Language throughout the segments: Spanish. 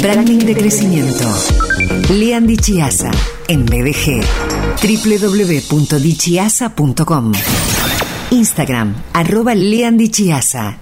Branding de crecimiento. Lean Dichiasa en BDG. www.dichiasa.com. Instagram, arroba Lean Dichiasa.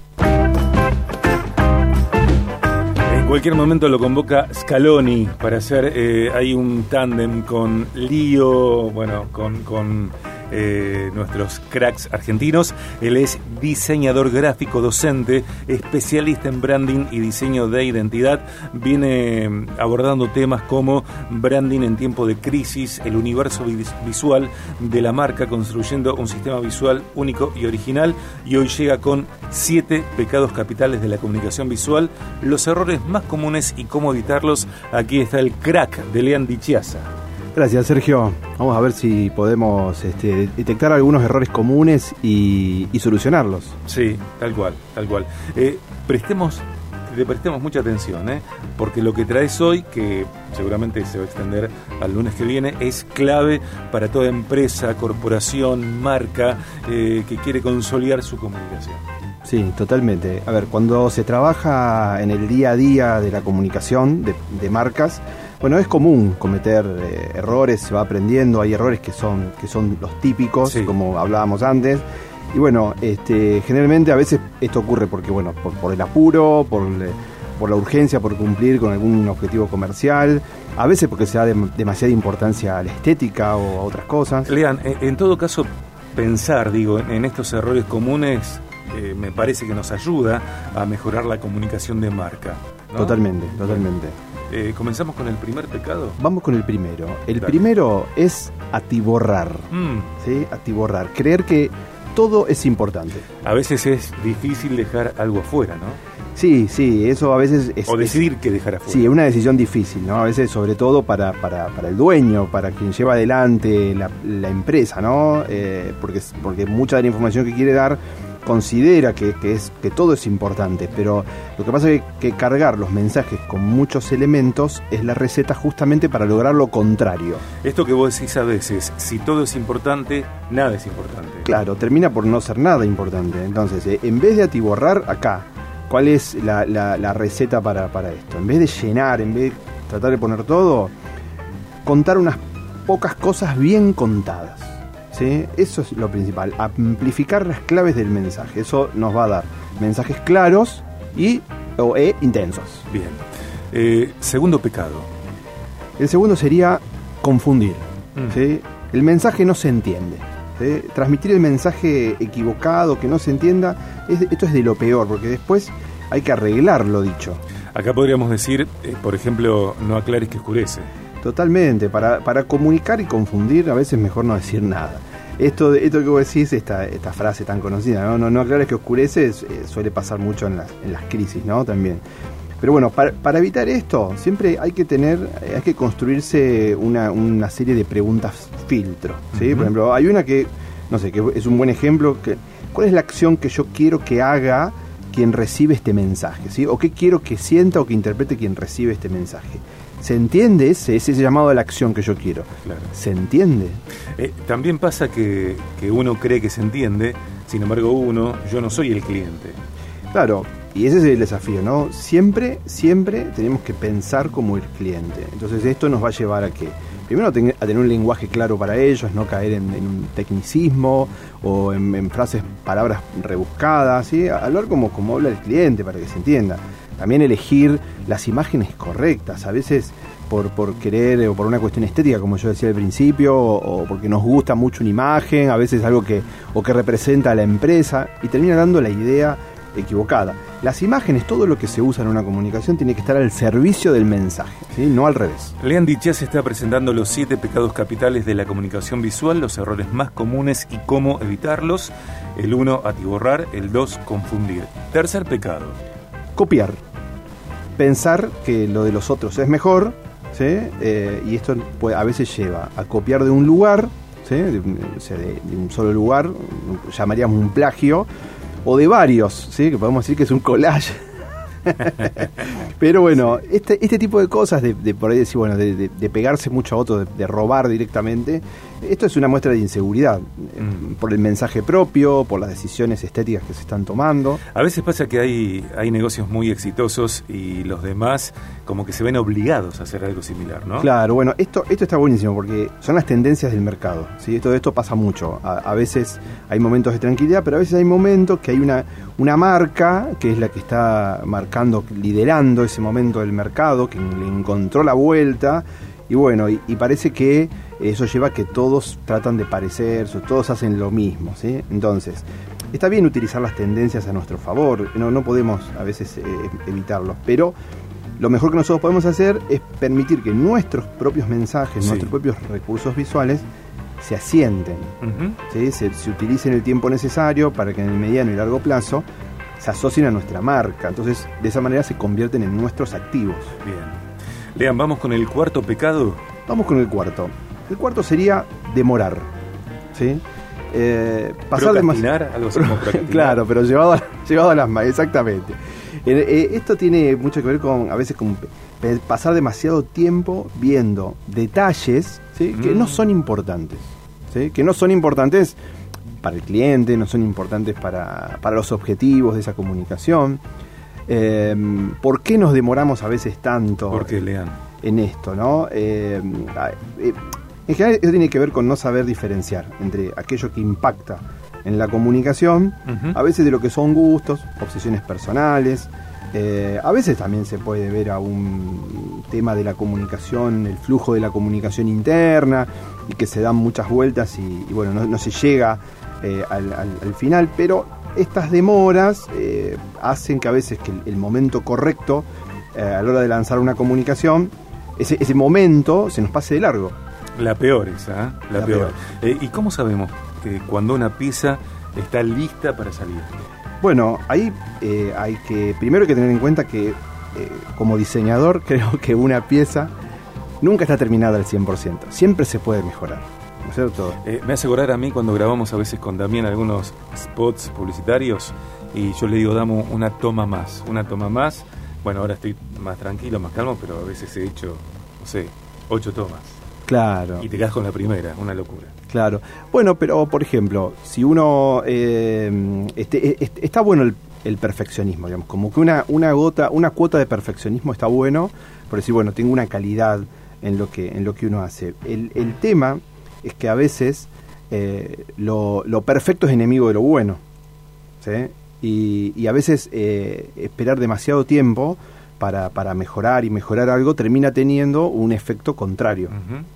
En cualquier momento lo convoca Scaloni para hacer eh, hay un tándem con Lío, bueno, con, con eh, nuestros cracks argentinos. Él es diseñador gráfico, docente, especialista en branding y diseño de identidad. Viene mm, abordando temas como branding en tiempo de crisis, el universo visual de la marca, construyendo un sistema visual único y original. Y hoy llega con siete pecados capitales de la comunicación visual, los errores más comunes y cómo evitarlos. Aquí está el crack de Lean Dichiasa. Gracias, Sergio. Vamos a ver si podemos este, detectar algunos errores comunes y, solucionarlos. Sí, tal cual, tal cual. Eh, prestemos, le prestemos mucha atención, ¿eh? porque lo que traes hoy, que seguramente se va a extender al lunes que viene, es clave para toda empresa, corporación, marca eh, que quiere consolidar su comunicación. Sí, totalmente. A ver, cuando se trabaja en el día a día de la comunicación de marcas, bueno, es común cometer eh, errores, se va aprendiendo, hay errores que son, que son los típicos, como hablábamos antes. Y bueno, este, generalmente a veces esto ocurre porque, bueno, por, el apuro, por, por, la urgencia, por cumplir con algún objetivo comercial, a veces porque se da demasiada importancia a la estética o a otras cosas. Lean, en, todo caso, pensar, digo, en, estos errores comunes eh, me parece que nos ayuda a mejorar la comunicación de marca. Totalmente, totalmente. Eh, ¿Comenzamos con el primer pecado? Vamos con el primero. El primero es atiborrar. Mm. ¿sí? Atiborrar. Creer que todo es importante. A veces es difícil dejar algo afuera, ¿no? Sí, sí, eso a veces es... O decidir que dejar afuera. Sí, es una decisión difícil, ¿no? A veces sobre todo para, para, para el dueño, para quien lleva adelante la, la empresa, ¿no? Eh, porque, porque mucha de la información que quiere dar considera que, es, que todo es importante, pero lo que pasa es que, cargar los mensajes con muchos elementos es la receta justamente para lograr lo contrario. Esto que vos decís a veces, si todo es importante, nada es importante. Claro, termina por no ser nada importante. Entonces, eh, en vez de atiborrar acá, ¿cuál es la, la, receta para, para esto? En vez de llenar, en vez de tratar de poner todo, contar unas pocas cosas bien contadas. Eso es lo principal, amplificar las claves del mensaje. Eso nos va a dar mensajes claros y o, e intensos. Bien. Eh, segundo pecado. El segundo sería confundir. Mm. El mensaje no se entiende. Transmitir el mensaje equivocado, que no se entienda, esto es de lo peor, porque después hay que arreglar lo dicho. Acá podríamos decir, eh, por ejemplo, no aclares que oscurece. Totalmente, para, para comunicar y confundir a veces mejor no decir nada. Esto, esto que vos decís, esta, esta frase tan conocida, no, no, no aclares que oscurece, eh, suele pasar mucho en las, en las crisis, ¿no? También. Pero bueno, para, para, evitar esto, siempre hay que tener, eh, hay que construirse una, una serie de preguntas filtro, ¿sí? Por ejemplo, hay una que, no sé, que es un buen ejemplo, que, ¿cuál es la acción que yo quiero que haga quien recibe este mensaje, ¿sí? O qué quiero que sienta o que interprete quien recibe este mensaje. ¿Se entiende ese, ese llamado a la acción que yo quiero? ¿Se entiende? Eh, también pasa que, que uno cree que se entiende, sin embargo uno, yo no soy el cliente. Claro, y ese es el desafío, ¿no? Siempre, siempre tenemos que pensar como el cliente. Entonces esto nos va a llevar a que, primero a tener un lenguaje claro para ellos, no caer en, un tecnicismo o en, frases, palabras rebuscadas, ¿sí? hablar como, como habla el cliente para que se entienda. También elegir las imágenes correctas, a veces por, por querer o por una cuestión estética, como yo decía al principio, o, porque nos gusta mucho una imagen, a veces algo que, o que representa a la empresa, y termina dando la idea equivocada. Las imágenes, todo lo que se usa en una comunicación tiene que estar al servicio del mensaje, ¿sí? no al revés. Lean se está presentando los siete pecados capitales de la comunicación visual, los errores más comunes y cómo evitarlos. El uno, atiborrar, el dos, confundir. Tercer pecado. Copiar pensar que lo de los otros es mejor, ¿sí? Eh, y esto a veces lleva a copiar de un lugar, ¿sí? de, un solo lugar, llamaríamos un plagio, o de varios, ¿sí? que podemos decir que es un collage. Pero bueno, este, este tipo de cosas, de, por ahí decir, bueno, de, pegarse mucho a otro, de, robar directamente, Esto es una muestra de inseguridad, Mm. por el mensaje propio, por las decisiones estéticas que se están tomando. A veces pasa que hay, hay negocios muy exitosos y los demás como que se ven obligados a hacer algo similar, ¿no? Claro, bueno, esto, esto está buenísimo porque son las tendencias del mercado. ¿sí? Todo esto pasa mucho. A, a veces hay momentos de tranquilidad, pero a veces hay momentos que hay una, una marca que es la que está marcando, liderando ese momento del mercado, que le encontró la vuelta. Y bueno, y, y parece que eso lleva a que todos tratan de parecerse, todos hacen lo mismo. ¿sí? Entonces, está bien utilizar las tendencias a nuestro favor, no, no podemos a veces eh, evitarlo, pero lo mejor que nosotros podemos hacer es permitir que nuestros propios mensajes, Sí. nuestros propios recursos visuales se asienten. ¿sí? se, se utilicen el tiempo necesario para que en el mediano y largo plazo se asocien a nuestra marca. Entonces, de esa manera se convierten en nuestros activos. Bien. Lean, vamos con el cuarto pecado. Vamos con el cuarto. El cuarto sería demorar. ¿sí? Eh, pasar demasiado. Procrastinar, algo así como procrastinar. Claro, pero llevado a, llevado a las manos, exactamente. Eh, eh, esto tiene mucho que ver con, a veces, con pasar demasiado tiempo viendo detalles ¿sí? que Mm. no son importantes. ¿sí? Que no son importantes para el cliente, no son importantes para, para los objetivos de esa comunicación. Eh, ¿Por qué nos demoramos a veces tanto? Porque lean. en esto, ¿no? Eh, ah, eh, en general eso tiene que ver con no saber diferenciar entre aquello que impacta en la comunicación, a veces de lo que son gustos, obsesiones personales, eh, a veces también se puede ver a un tema de la comunicación, el flujo de la comunicación interna, y que se dan muchas vueltas y, y bueno, no, no se llega eh, al, al- al final, pero estas demoras eh, hacen que a veces que el, el momento correcto eh, a la hora de lanzar una comunicación, ese, ese momento se nos pase de largo. La peor esa. La, La peor. ¿Y cómo sabemos que cuando una pieza está lista para salir? Bueno, ahí hay que, primero hay que tener en cuenta que como diseñador creo que una pieza nunca está terminada al 100%, siempre se puede mejorar, ¿no es cierto? Eh, me hace acordar a mí cuando grabamos a veces con Damián algunos spots publicitarios y yo le digo, damos una toma más, una toma más. Bueno, ahora estoy más tranquilo, más calmo, pero a veces he hecho, no sé, ocho tomas. Claro. Y te quedas con la primera, una locura. Claro. Bueno, pero por ejemplo, si uno eh, este, este- está bueno el, el perfeccionismo, digamos, como que una, una gota, una cuota de perfeccionismo está bueno, por decir, bueno, tengo una calidad en lo que, en lo que uno hace. El, el tema es que a veces eh, lo, lo perfecto es enemigo de lo bueno. ¿sí? Y, y a veces eh, esperar demasiado tiempo para, para mejorar y mejorar algo termina teniendo un efecto contrario.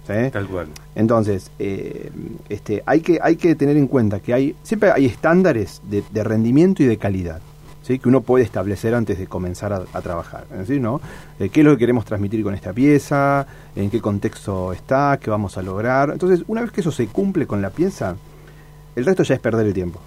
¿sí? Tal cual. Entonces, eh, este, hay, que, hay que tener en cuenta que hay siempre hay estándares de, de rendimiento y de calidad. ¿Sí? que uno puede establecer antes de comenzar a, a trabajar. ¿no? Eh, ¿Qué es lo que queremos transmitir con esta pieza? ¿En qué contexto está? ¿Qué vamos a lograr? Entonces, una vez que eso se cumple con la pieza, el resto ya es perder el tiempo.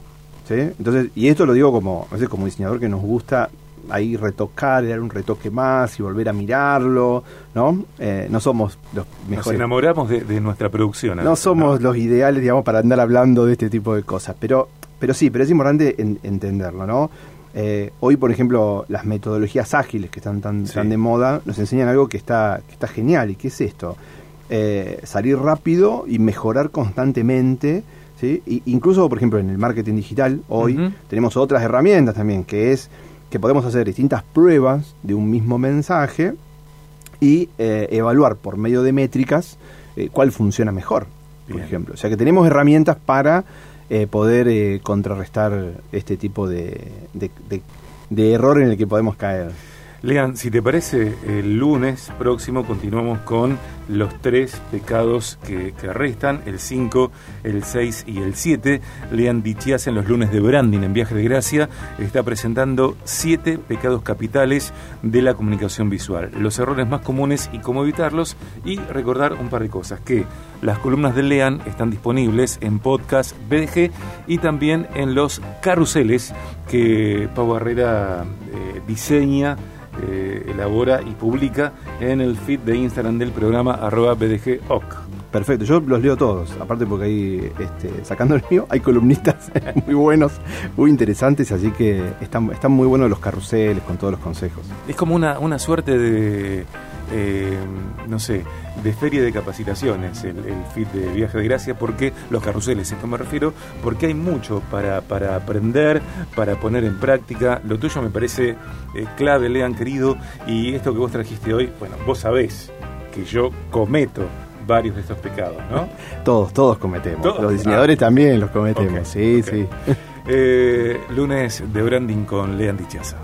¿sí? Entonces, y esto lo digo como, a veces como diseñador que nos gusta ahí retocar, dar un retoque más y volver a mirarlo, ¿no? Eh, no somos los Nos mejores enamoramos de, de nuestra producción. no somos los ideales, digamos, para andar hablando de este tipo de cosas, pero, pero sí, pero es importante en- entenderlo, ¿no? Eh, hoy, por ejemplo, las metodologías ágiles que están tan, Sí. tan de moda nos enseñan algo que está, que está genial. ¿Y qué es esto? Eh, salir rápido y mejorar constantemente. ¿sí? Y incluso, por ejemplo, en el marketing digital, hoy tenemos otras herramientas también, que es que podemos hacer distintas pruebas de un mismo mensaje y eh, evaluar por medio de métricas eh, cuál funciona mejor, por Bien. ejemplo. O sea que tenemos herramientas para eh, poder eh, contrarrestar este tipo de, de- de- de error en el que podemos caer. Lean, si te parece, el lunes próximo continuamos con los tres pecados que, que restan, el 5, el 6 y el 7. Lean Dichias en los lunes de Branding en Viaje de Gracia está presentando siete pecados capitales de la comunicación visual, los errores más comunes y cómo evitarlos y recordar un par de cosas, que las columnas de Lean están disponibles en podcast BDG y también en los carruseles que Pau Barrera eh, diseña eh, elabora y publica en el feed de Instagram del programa arroba BDGOC. Perfecto, yo los leo todos, aparte porque ahí, este, sacando el mío, hay columnistas muy buenos, muy interesantes, así que están, están muy buenos los carruseles con todos los consejos. Es como una, una suerte de eh, no sé, de feria de capacitaciones, el, el fit de viaje de gracia, porque los carruseles, esto me refiero, porque hay mucho para, para aprender, para poner en práctica. Lo tuyo me parece eh, clave, Lean querido, y esto que vos trajiste hoy, bueno, vos sabés que yo cometo varios de estos pecados, ¿no? Todos, todos cometemos. ¿Todos? Los diseñadores Ah. también los cometemos. Sí, sí. Eh, lunes de branding con Lean Dichaza.